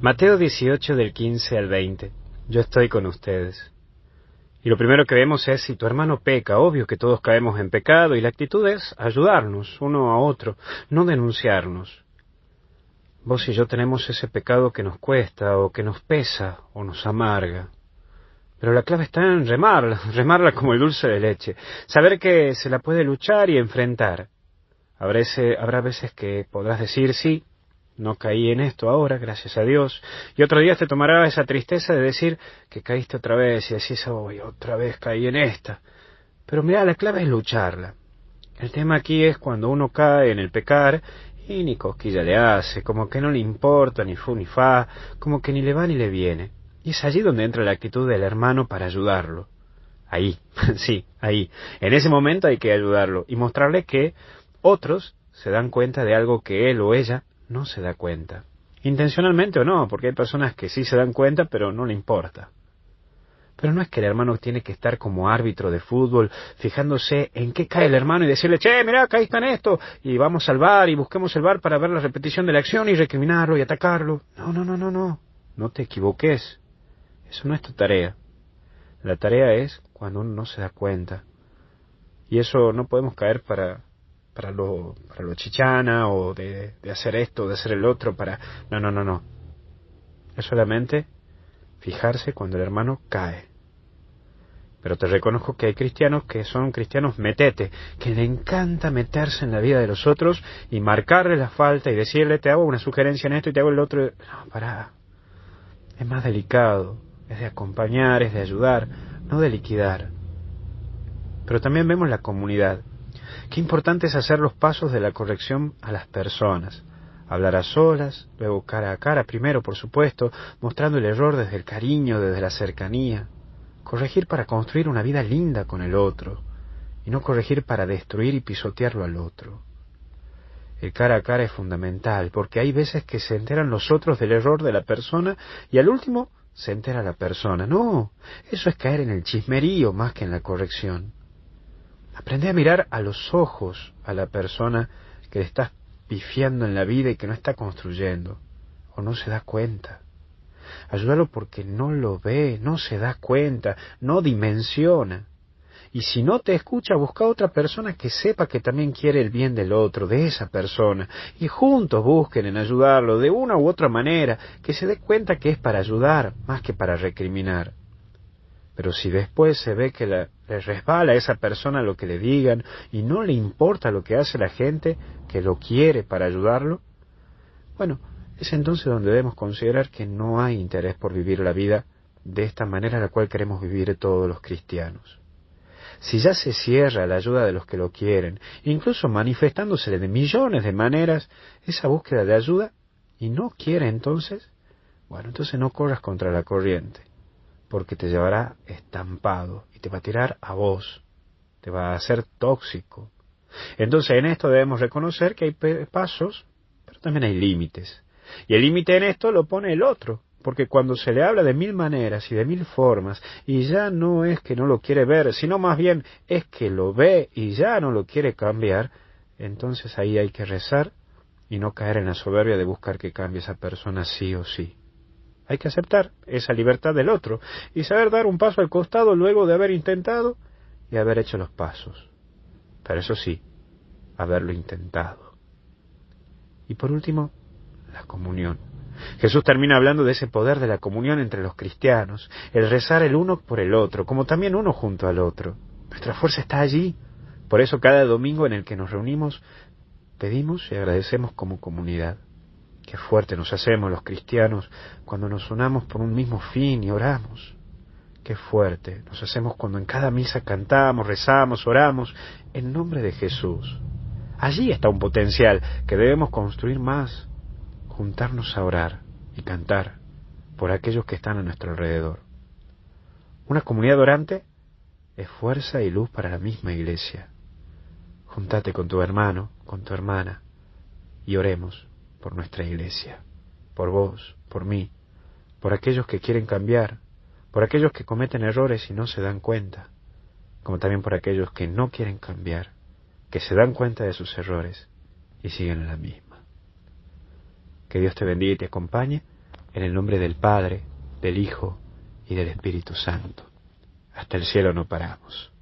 Mateo 18 del 15 al 20. Yo estoy con ustedes. Y lo primero que vemos es si tu hermano peca, obvio que todos caemos en pecado y la actitud es ayudarnos uno a otro, no denunciarnos. Vos y yo tenemos ese pecado que nos cuesta o que nos pesa o nos amarga. Pero la clave está en remarla, remarla como el dulce de leche, saber que se la puede luchar y enfrentar. Habrá, habrá veces que podrás decir sí, no caí en esto ahora, gracias a Dios. Y otro día te tomará esa tristeza de decir que caíste otra vez y decís, hoy otra vez caí en esta. Pero mira, la clave es lucharla. El tema aquí es cuando uno cae en el pecar y ni cosquilla le hace, como que no le importa ni fu ni fa, como que ni le va ni le viene. Y es allí donde entra la actitud del hermano para ayudarlo. Ahí, sí, ahí. En ese momento hay que ayudarlo y mostrarle que otros se dan cuenta de algo que él o ella no se da cuenta. Intencionalmente o no, porque hay personas que sí se dan cuenta, pero no le importa. Pero no es que el hermano tiene que estar como árbitro de fútbol, fijándose en qué cae el hermano y decirle, che, mira, caíste en esto, y vamos al bar y busquemos el bar para ver la repetición de la acción y recriminarlo y atacarlo. No, no, no, no, no. No te equivoques. Eso no es tu tarea. La tarea es cuando uno no se da cuenta. Y eso no podemos caer para para lo, para lo chichana o de, hacer esto, de hacer el otro, para... No, no, no, no. Es solamente fijarse cuando el hermano cae. Pero te reconozco que hay cristianos que son cristianos metete, que le encanta meterse en la vida de los otros y marcarle la falta y decirle te hago una sugerencia en esto y te hago el otro. No, para. Es más delicado, es de acompañar, es de ayudar, no de liquidar. Pero también vemos la comunidad. Qué importante es hacer los pasos de la corrección a las personas. Hablar a solas, luego cara a cara, primero, por supuesto, mostrando el error desde el cariño, desde la cercanía. Corregir para construir una vida linda con el otro, y no corregir para destruir y pisotearlo al otro. El cara a cara es fundamental, porque hay veces que se enteran los otros del error de la persona y al último se entera la persona. No, eso es caer en el chismerío más que en la corrección. Aprende a mirar a los ojos a la persona que le estás pifiando en la vida y que no está construyendo, o no se da cuenta. Ayúdalo porque no lo ve, no se da cuenta, no dimensiona. Y si no te escucha, busca otra persona que sepa que también quiere el bien del otro, de esa persona, y juntos busquen en ayudarlo de una u otra manera, que se dé cuenta que es para ayudar más que para recriminar. Pero si después se ve que le resbala a esa persona lo que le digan y no le importa lo que hace la gente que lo quiere para ayudarlo, bueno, es entonces donde debemos considerar que no hay interés por vivir la vida de esta manera la cual queremos vivir todos los cristianos. Si ya se cierra la ayuda de los que lo quieren, incluso manifestándose de millones de maneras esa búsqueda de ayuda, y no quiere entonces, bueno, entonces no corras contra la corriente porque te llevará estampado y te va a tirar a vos, te va a hacer tóxico. Entonces en esto debemos reconocer que hay pasos, pero también hay límites. Y el límite en esto lo pone el otro, porque cuando se le habla de mil maneras y de mil formas, y ya no es que no lo quiere ver, sino más bien es que lo ve y ya no lo quiere cambiar, entonces ahí hay que rezar y no caer en la soberbia de buscar que cambie esa persona sí o sí. Hay que aceptar esa libertad del otro y saber dar un paso al costado luego de haber intentado y haber hecho los pasos. Pero eso sí, haberlo intentado. Y por último, la comunión. Jesús termina hablando de ese poder de la comunión entre los cristianos, el rezar el uno por el otro, como también uno junto al otro. Nuestra fuerza está allí. Por eso cada domingo en el que nos reunimos, pedimos y agradecemos como comunidad. Qué fuerte nos hacemos los cristianos cuando nos unamos por un mismo fin y oramos. Qué fuerte nos hacemos cuando en cada misa cantamos, rezamos, oramos en nombre de Jesús. Allí está un potencial que debemos construir más, juntarnos a orar y cantar por aquellos que están a nuestro alrededor. Una comunidad orante es fuerza y luz para la misma iglesia. Juntate con tu hermano, con tu hermana, y oremos por nuestra iglesia, por vos, por mí, por aquellos que quieren cambiar, por aquellos que cometen errores y no se dan cuenta, como también por aquellos que no quieren cambiar, que se dan cuenta de sus errores y siguen en la misma. Que Dios te bendiga y te acompañe En el nombre del Padre, del Hijo y del Espíritu Santo. Hasta el cielo no paramos.